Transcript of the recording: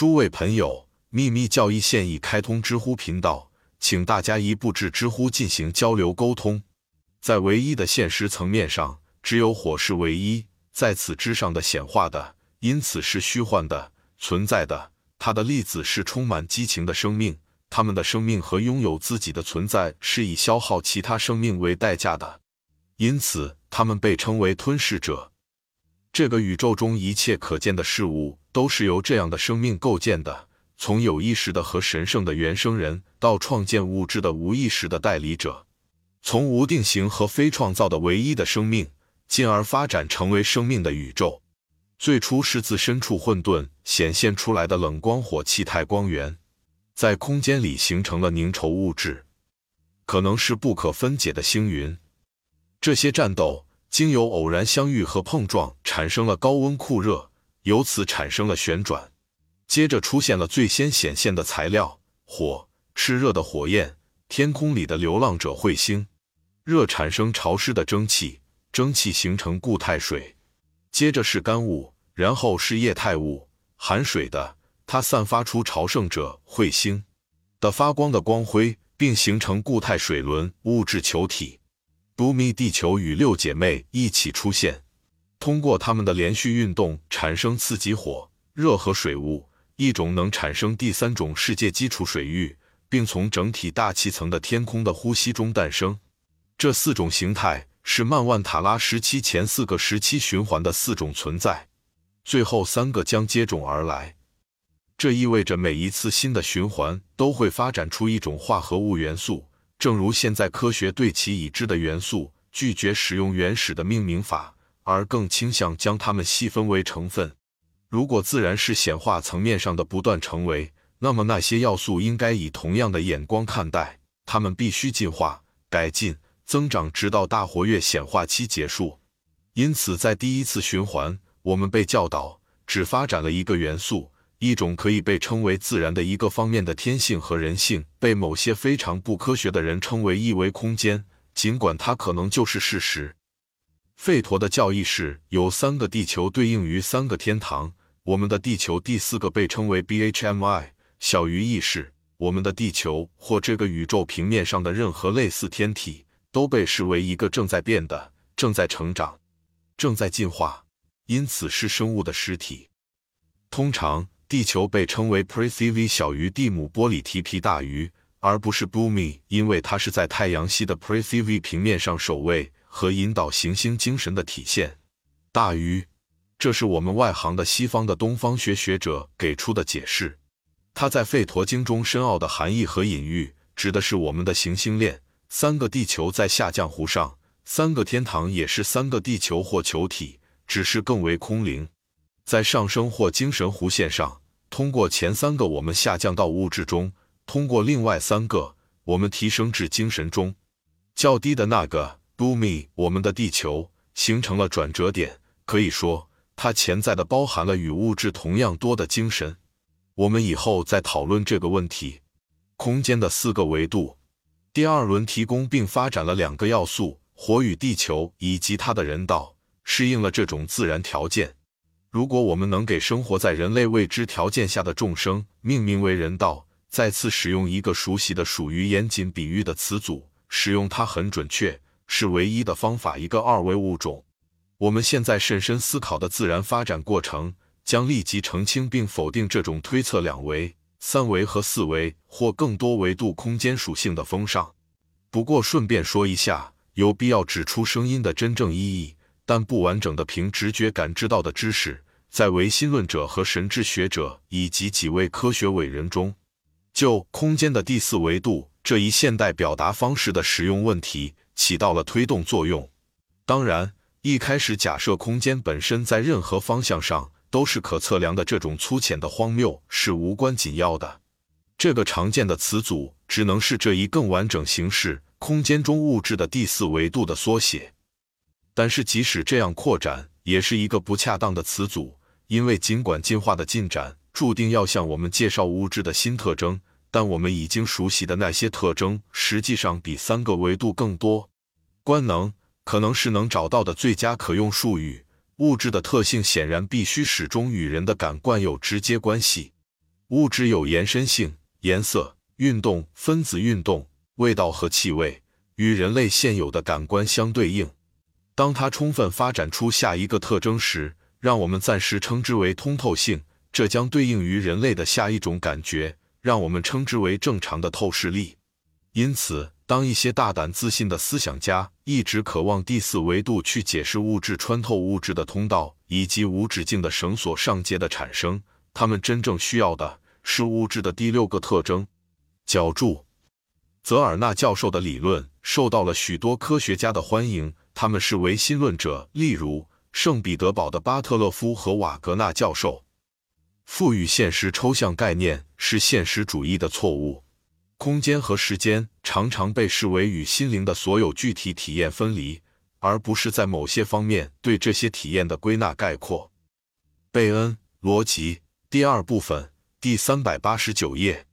诸位朋友，秘密教义现已开通知乎频道，请大家一步至知乎进行交流沟通。在唯一的现实层面上，只有火是唯一，在此之上的显化的，因此是虚幻的存在的。它的粒子是充满激情的生命，他们的生命和拥有自己的存在是以消耗其他生命为代价的，因此他们被称为吞噬者。这个宇宙中一切可见的事物都是由这样的生命构建的，从有意识的和神圣的原生人，到创建物质的无意识的代理者，从无定型和非创造的唯一的生命，进而发展成为生命的宇宙。最初是自身处混沌显现出来的冷光火气态光源，在空间里形成了凝稠物质，可能是不可分解的星云。这些战斗经由偶然相遇和碰撞，产生了高温酷热，由此产生了旋转。接着出现了最先显现的材料——火，炽热的火焰，天空里的流浪者彗星。热产生潮湿的蒸汽，蒸汽形成固态水。接着是干物，然后是液态物，含水的。它散发出朝圣者彗星的发光的光辉，并形成固态水轮物质球体。不密地球与六姐妹一起出现，通过它们的连续运动产生刺激火、热和水雾，一种能产生第三种世界基础水域，并从整体大气层的天空的呼吸中诞生。这四种形态。是曼万塔拉时期前四个时期循环的四种存在，最后三个将接踵而来。这意味着每一次新的循环都会发展出一种化合物元素。正如现在科学对其已知的元素拒绝使用原始的命名法，而更倾向将它们细分为成分。如果自然是显化层面上的不断成为，那么那些要素应该以同样的眼光看待。它们必须进化、改进。增长直到大活跃显化期结束。因此，在第一次循环，我们被教导只发展了一个元素，一种可以被称为自然的一个方面的天性和人性，被某些非常不科学的人称为一维空间，尽管它可能就是事实。费陀的教义是有三个地球对应于三个天堂，我们的地球第四个被称为 BHMI，小于意识。我们的地球或这个宇宙平面上的任何类似天体。都被视为一个正在变的、正在成长、正在进化，因此是生物的尸体。通常，地球被称为 p r e c v 小于蒂姆波里提皮大于，而不是 Boomi，因为它是在太阳系的 p r e c v 平面上守卫和引导行星精神的体现。大于，这是我们外行的西方的东方学学者给出的解释。它在吠陀经中深奥的含义和隐喻，指的是我们的行星链。三个地球在下降湖上，三个天堂也是三个地球或球体，只是更为空灵。在上升或精神弧线上，通过前三个我们下降到物质中，通过另外三个我们提升至精神中。较低的那个 Bumi，我们的地球形成了转折点，可以说它潜在的包含了与物质同样多的精神。我们以后再讨论这个问题。空间的四个维度。第二轮提供并发展了两个要素：火与地球，以及它的人道，适应了这种自然条件。如果我们能给生活在人类未知条件下的众生命名为人道，再次使用一个熟悉的属于严谨比喻的词组，使用它很准确，是唯一的方法。一个二维物种，我们现在深深思考的自然发展过程，将立即澄清并否定这种推测两维。三维和四维或更多维度空间属性的风尚。不过顺便说一下，有必要指出声音的真正意义，但不完整的凭直觉感知到的知识，在唯心论者和神智学者以及几位科学伟人中，就空间的第四维度这一现代表达方式的使用问题起到了推动作用。当然，一开始假设空间本身在任何方向上。都是可测量的，这种粗浅的荒谬是无关紧要的。这个常见的词组只能是这一更完整形式空间中物质的第四维度的缩写。但是即使这样扩展，也是一个不恰当的词组，因为尽管进化的进展注定要向我们介绍物质的新特征，但我们已经熟悉的那些特征实际上比三个维度更多。官能可能是能找到的最佳可用术语。物质的特性显然必须始终与人的感官有直接关系。物质有延伸性、颜色、运动、分子运动、味道和气味，与人类现有的感官相对应。当它充分发展出下一个特征时，让我们暂时称之为通透性，这将对应于人类的下一种感觉，让我们称之为正常的透视力。因此，当一些大胆自信的思想家一直渴望第四维度去解释物质穿透物质的通道以及无止境的绳索上接的产生，他们真正需要的是物质的第六个特征——角柱。泽尔纳教授的理论受到了许多科学家的欢迎，他们是唯心论者，例如。圣彼得堡的巴特勒夫和瓦格纳教授赋予现实抽象概念是现实主义的错误。空间和时间常常被视为与心灵的所有具体体验分离，而不是在某些方面对这些体验的归纳概括。贝恩逻辑第二部分第三百八十九页。